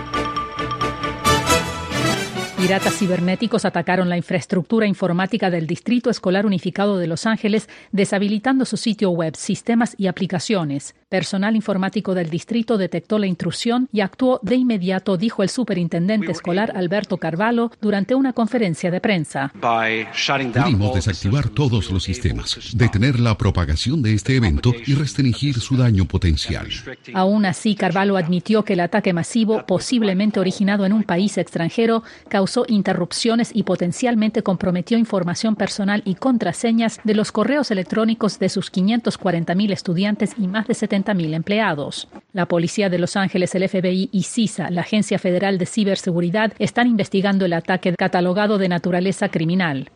[SPEAKER 40] Piratas cibernéticos atacaron la infraestructura informática del Distrito Escolar Unificado de Los Ángeles, deshabilitando su sitio web, sistemas y aplicaciones. Personal informático del distrito detectó la intrusión y actuó de inmediato, dijo el superintendente escolar Alberto Carvalho durante una conferencia de prensa.
[SPEAKER 4] Pudimos desactivar todos los sistemas, detener la propagación de este evento y restringir su daño potencial.
[SPEAKER 40] Aún así, Carvalho admitió que el ataque masivo, posiblemente originado en un país extranjero, causó interrupciones y potencialmente comprometió información personal y contraseñas de los correos electrónicos de sus 540.000 estudiantes y más de 70.000 empleados. La Policía de Los Ángeles, el FBI y CISA, la Agencia Federal de Ciberseguridad, están investigando el ataque catalogado de naturaleza criminal.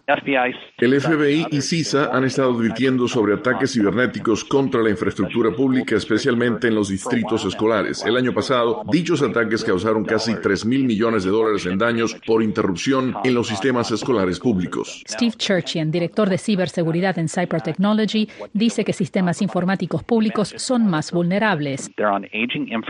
[SPEAKER 41] El FBI y CISA han estado advirtiendo sobre ataques cibernéticos contra la infraestructura pública, especialmente en los distritos escolares. El año pasado, dichos ataques causaron casi 3 mil millones de dólares en daños por interrupción en los sistemas escolares públicos.
[SPEAKER 40] Steve Churchian, director de ciberseguridad en Cyber Technology, dice que sistemas informáticos públicos son más vulnerables.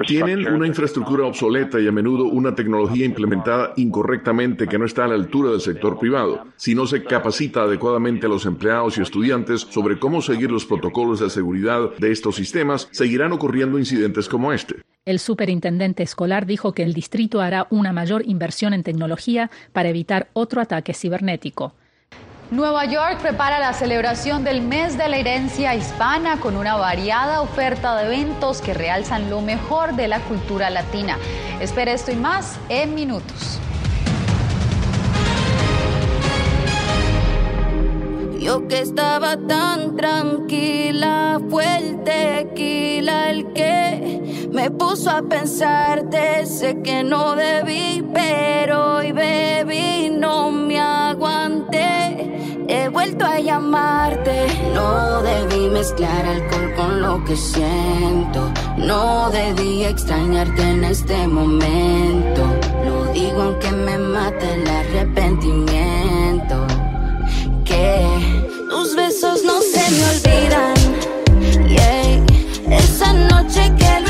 [SPEAKER 41] Tienen una infraestructura obsoleta y a menudo una tecnología implementada incorrectamente que no está a la altura del sector privado. Si no se capacita adecuadamente a los empleados y estudiantes sobre cómo seguir los protocolos de seguridad de estos sistemas, seguirán ocurriendo incidentes como este.
[SPEAKER 40] El superintendente escolar dijo que el distrito hará una mayor inversión en tecnología para evitar otro ataque cibernético.
[SPEAKER 6] Nueva York prepara la celebración del mes de la herencia hispana con una variada oferta de eventos que realzan lo mejor de la cultura latina. Espera esto y más en minutos.
[SPEAKER 39] Yo que estaba tan tranquila, fue el tequila el que me puso a pensarte. Sé que no debí, pero hoy bebí, no me aguanté. He vuelto a llamarte. No debí mezclar alcohol con lo que siento. No debí extrañarte en este momento. Lo digo aunque me mate el arrepentimiento. Tus besos no se me olvidan. Yeah. Esa noche que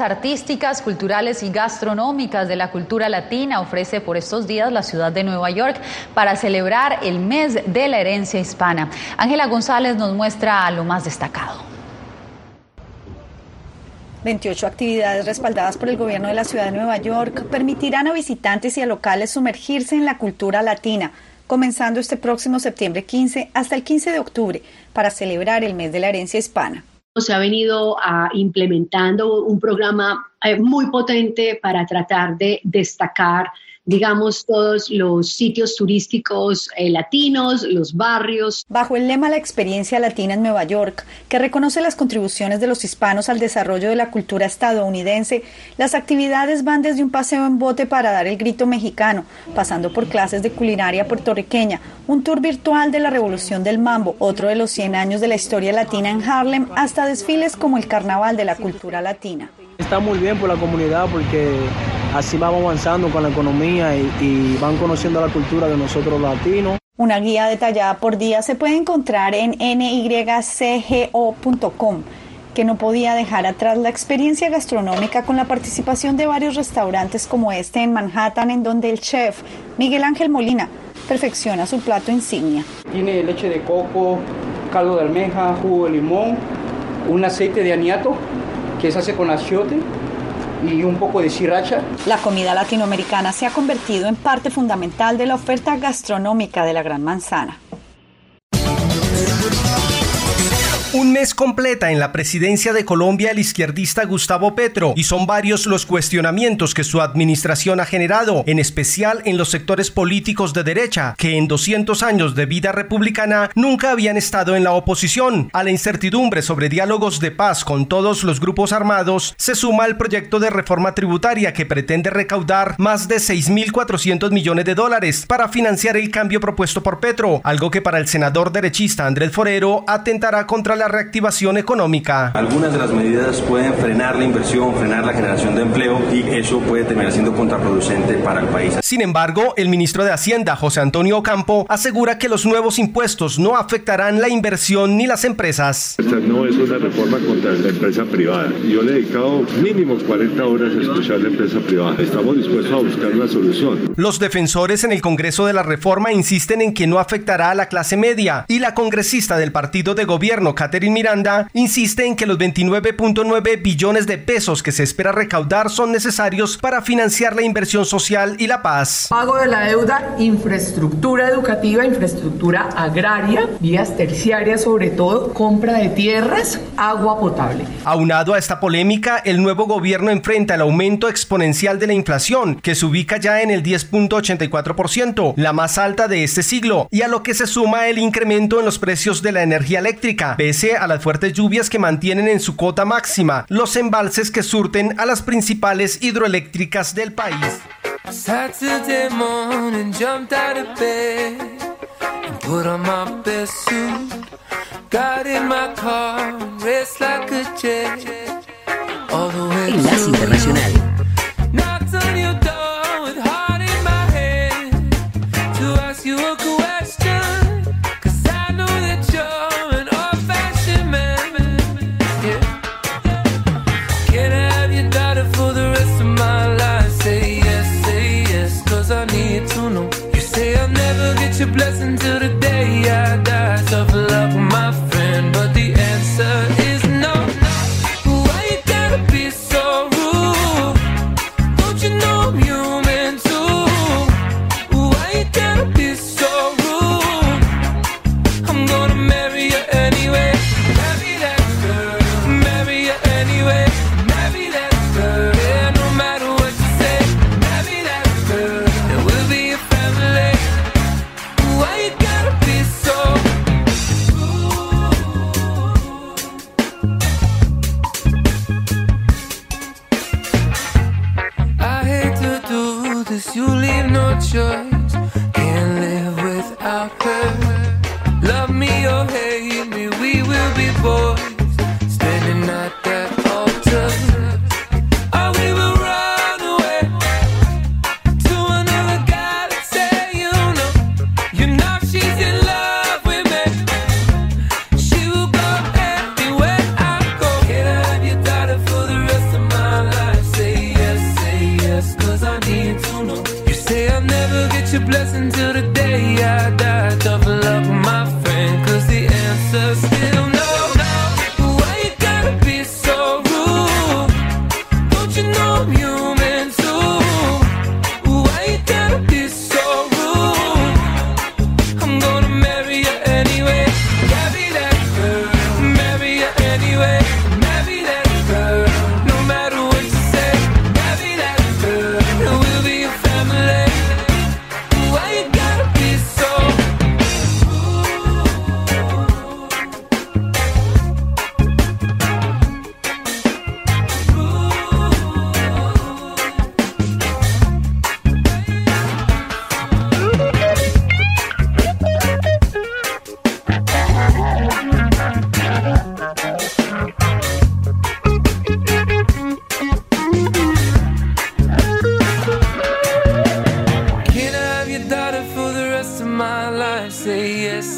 [SPEAKER 6] artísticas, culturales y gastronómicas de la cultura latina ofrece por estos días la ciudad de Nueva York para celebrar el mes de la herencia hispana. Ángela González nos muestra lo más destacado.
[SPEAKER 42] 28 actividades respaldadas por el gobierno de la ciudad de Nueva York permitirán a visitantes y a locales sumergirse en la cultura latina, comenzando este próximo septiembre 15 hasta el 15 de octubre para celebrar el mes de la herencia hispana
[SPEAKER 43] se ha venido ah, implementando un programa eh, muy potente para tratar de destacar, digamos, todos los sitios turísticos eh, latinos, los barrios.
[SPEAKER 42] Bajo el lema La experiencia latina en Nueva York, que reconoce las contribuciones de los hispanos al desarrollo de la cultura estadounidense, las actividades van desde un paseo en bote para dar el grito mexicano, pasando por clases de culinaria puertorriqueña, un tour virtual de la Revolución del Mambo, otro de los 100 años de la historia latina en Harlem, hasta desfiles como el Carnaval de la Cultura Latina.
[SPEAKER 44] Está muy bien por la comunidad porque así vamos avanzando con la economía y, y, van conociendo la cultura de nosotros latinos.
[SPEAKER 42] Una guía detallada por día se puede encontrar en nycgo.com que no podía dejar atrás la experiencia gastronómica con la participación de varios restaurantes como este en Manhattan en donde el chef Miguel Ángel Molina perfecciona su plato insignia.
[SPEAKER 45] Tiene leche de coco, caldo de almeja, jugo de limón, un aceite de aniato que se hace con achiote y un poco de sriracha.
[SPEAKER 42] La comida latinoamericana se ha convertido en parte fundamental de la oferta gastronómica de la Gran Manzana.
[SPEAKER 46] Un mes completa en la presidencia de Colombia el izquierdista Gustavo Petro y son varios los cuestionamientos que su administración ha generado, en especial en los sectores políticos de derecha, que en 200 años de vida republicana nunca habían estado en la oposición. A la incertidumbre sobre diálogos de paz con todos los grupos armados se suma el proyecto de reforma tributaria que pretende recaudar más de 6.400 millones de dólares para financiar el cambio propuesto por Petro, algo que para el senador derechista Andrés Forero atentará contra la reactivación económica.
[SPEAKER 47] Algunas de las medidas pueden frenar la inversión, frenar la generación de empleo y eso puede terminar siendo contraproducente para el país.
[SPEAKER 46] Sin embargo, el ministro de Hacienda, José Antonio Campo, asegura que los nuevos impuestos no afectarán la inversión ni las empresas.
[SPEAKER 48] Esta no es una reforma contra la empresa privada. Yo le he dedicado mínimo 40 horas a escuchar la empresa privada. Estamos dispuestos a buscar una solución.
[SPEAKER 46] Los defensores en el Congreso de la Reforma insisten en que no afectará a la clase media y la congresista del partido de gobierno, Catherine Miranda, insiste en que los 29.9 billones de pesos que se espera recaudar son necesarios para financiar la inversión social y la paz.
[SPEAKER 49] Pago de la deuda, infraestructura educativa, infraestructura agraria, vías terciarias sobre todo, compra de tierras, agua potable.
[SPEAKER 46] Aunado a esta polémica, el nuevo gobierno enfrenta el aumento exponencial de la inflación, que se ubica ya en el 10.84%, la más alta de este siglo, y a lo que se suma el incremento en los precios de la energía eléctrica, pese a las fuertes lluvias que mantienen en su cota máxima los embalses que surten a las principales hidroeléctricas del país.
[SPEAKER 8] Saturday morning, Don't you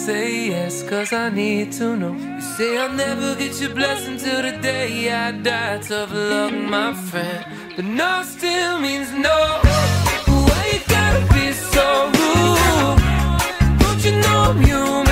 [SPEAKER 8] Say yes, cause I need to know. You say I'll never get your blessing till the day I die. Tough luck, my friend. But no still means no. Why you gotta be so rude? Don't you know I'm human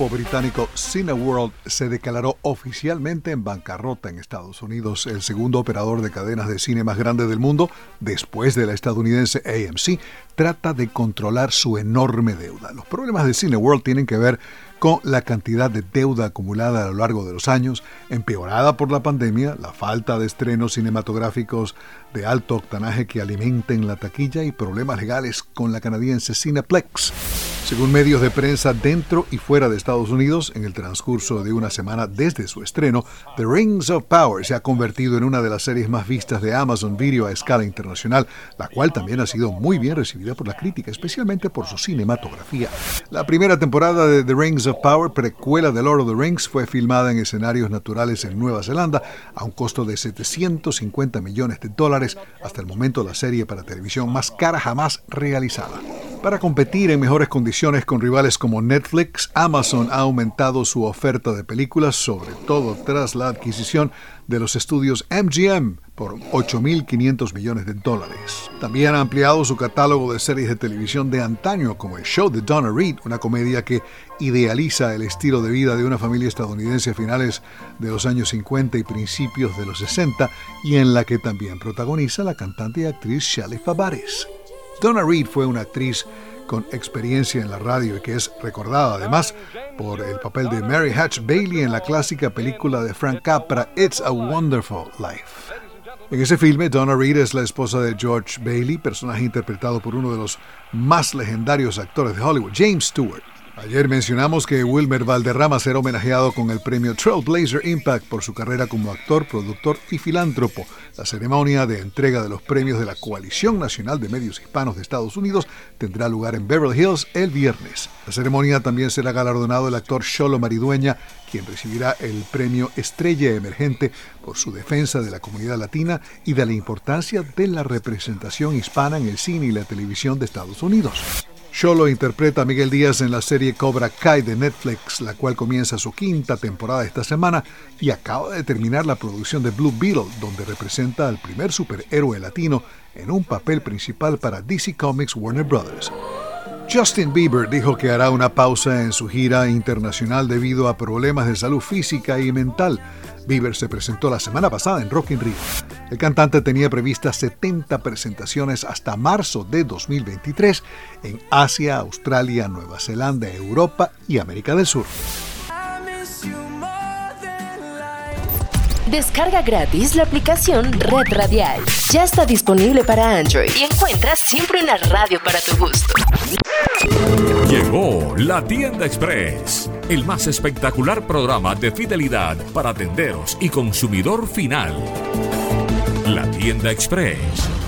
[SPEAKER 50] grupo británico Cineworld se declaró oficialmente en bancarrota en Estados Unidos, el segundo operador de cadenas de cine más grande del mundo, después de la estadounidense AMC, trata de controlar su enorme deuda. Los problemas de Cineworld tienen que ver con la cantidad de deuda acumulada a lo largo de los años, empeorada por la pandemia, la falta de estrenos cinematográficos de alto octanaje que alimenten la taquilla y problemas legales con la canadiense Cineplex. Según medios de prensa dentro y fuera de Estados Unidos, en el transcurso de una semana desde su estreno, The Rings of Power se ha convertido en una de las series más vistas de Amazon Video a escala internacional, la cual también ha sido muy bien recibida por la crítica, especialmente por su cinematografía. La primera temporada de The Rings of Power, precuela de Lord of the Rings, fue filmada en escenarios naturales en Nueva Zelanda a un costo de 750 millones de dólares, hasta el momento la serie para televisión más cara jamás realizada. Para competir en mejores condiciones con rivales como Netflix, Amazon ha aumentado su oferta de películas, sobre todo tras la adquisición de los estudios MGM por 8.500 millones de dólares. También ha ampliado su catálogo de series de televisión de antaño, como el show de Donna Reed, una comedia que idealiza el estilo de vida de una familia estadounidense a finales de los años 50 y principios de los 60, y en la que también protagoniza la cantante y actriz Shelley Fabares. Donna Reed fue una actriz con experiencia en la radio y que es recordada además por el papel de Mary Hatch Bailey en la clásica película de Frank Capra It's a Wonderful Life. En ese filme, Donna Reed es la esposa de George Bailey, personaje interpretado por uno de los más legendarios actores de Hollywood, James Stewart. Ayer mencionamos que Wilmer Valderrama será homenajeado con el premio Trailblazer Impact por su carrera como actor, productor y filántropo. La ceremonia de entrega de los premios de la Coalición Nacional de Medios Hispanos de Estados Unidos tendrá lugar en Beverly Hills el viernes. La ceremonia también será galardonado el actor Cholo Maridueña, quien recibirá el premio Estrella Emergente por su defensa de la comunidad latina y de la importancia de la representación hispana en el cine y la televisión de Estados Unidos. Sholo interpreta a Miguel Díaz en la serie Cobra Kai de Netflix, la cual comienza su quinta temporada esta semana y acaba de terminar la producción de Blue Beetle, donde representa al primer superhéroe latino en un papel principal para DC Comics Warner Bros. Justin Bieber dijo que hará una pausa en su gira internacional debido a problemas de salud física y mental. Bieber se presentó la semana pasada en Rock in Rio. El cantante tenía previstas 70 presentaciones hasta marzo de 2023 en Asia, Australia, Nueva Zelanda, Europa y América del Sur.
[SPEAKER 5] Descarga gratis la aplicación Red Radial. Ya está disponible para Android y encuentras siempre una radio para tu gusto.
[SPEAKER 51] Llegó la tienda express, el más espectacular programa de fidelidad para tenderos y consumidor final. La tienda express,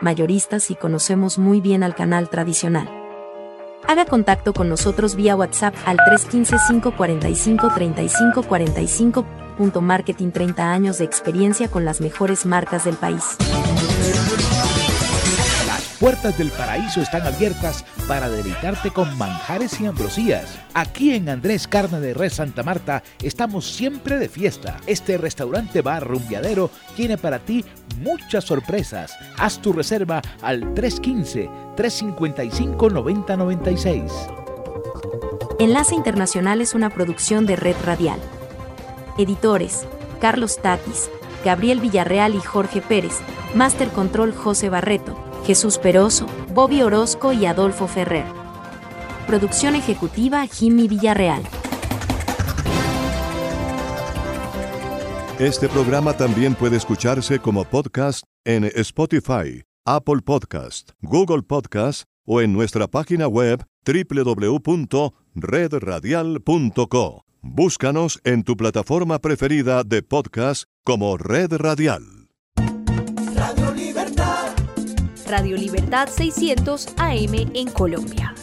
[SPEAKER 52] mayoristas y conocemos muy bien al canal tradicional. Haga contacto con nosotros vía WhatsApp al 315-545-3545. Punto Marketing 30 años de experiencia con las mejores marcas del país
[SPEAKER 53] puertas del paraíso están abiertas para deleitarte con manjares y ambrosías. Aquí en Andrés Carne de Res Santa Marta estamos siempre de fiesta. Este restaurante bar rumbiadero tiene para ti muchas sorpresas. Haz tu reserva al 315-355-9096.
[SPEAKER 52] Enlace Internacional es una producción de Red Radial. Editores: Carlos Tatis, Gabriel Villarreal y Jorge Pérez. Master Control José Barreto. Jesús Peroso, Bobby Orozco y Adolfo Ferrer. Producción ejecutiva Jimmy Villarreal.
[SPEAKER 54] Este programa también puede escucharse como podcast en Spotify, Apple Podcast, Google Podcast o en nuestra página web www.redradial.co. Búscanos en tu plataforma preferida de podcast como Red Radial.
[SPEAKER 35] Radio Libertad 600 AM en Colombia.